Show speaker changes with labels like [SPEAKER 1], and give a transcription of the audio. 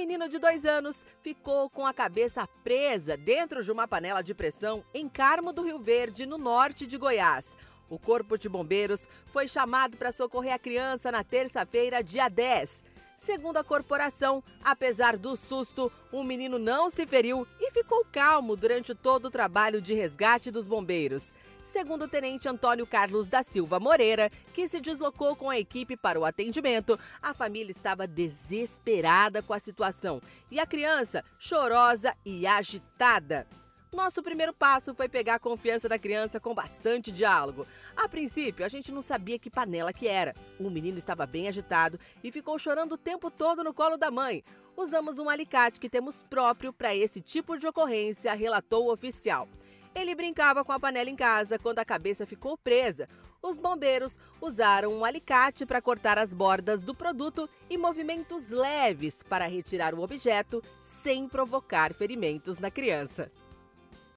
[SPEAKER 1] menino de dois anos ficou com a cabeça presa dentro de uma panela de pressão em Carmo do Rio Verde, no norte de Goiás. O Corpo de Bombeiros foi chamado para socorrer a criança na terça-feira, dia 10. Segundo a corporação, apesar do susto, o menino não se feriu e ficou calmo durante todo o trabalho de resgate dos bombeiros. Segundo o tenente Antônio Carlos da Silva Moreira, que se deslocou com a equipe para o atendimento, a família estava desesperada com a situação e a criança chorosa e agitada. Nosso primeiro passo foi pegar a confiança da criança com bastante diálogo. A princípio, a gente não sabia que panela que era. O menino estava bem agitado e ficou chorando o tempo todo no colo da mãe. Usamos um alicate que temos próprio para esse tipo de ocorrência, relatou o oficial. Ele brincava com a panela em casa quando a cabeça ficou presa. Os bombeiros usaram um alicate para cortar as bordas do produto e movimentos leves para retirar o objeto sem provocar ferimentos na criança.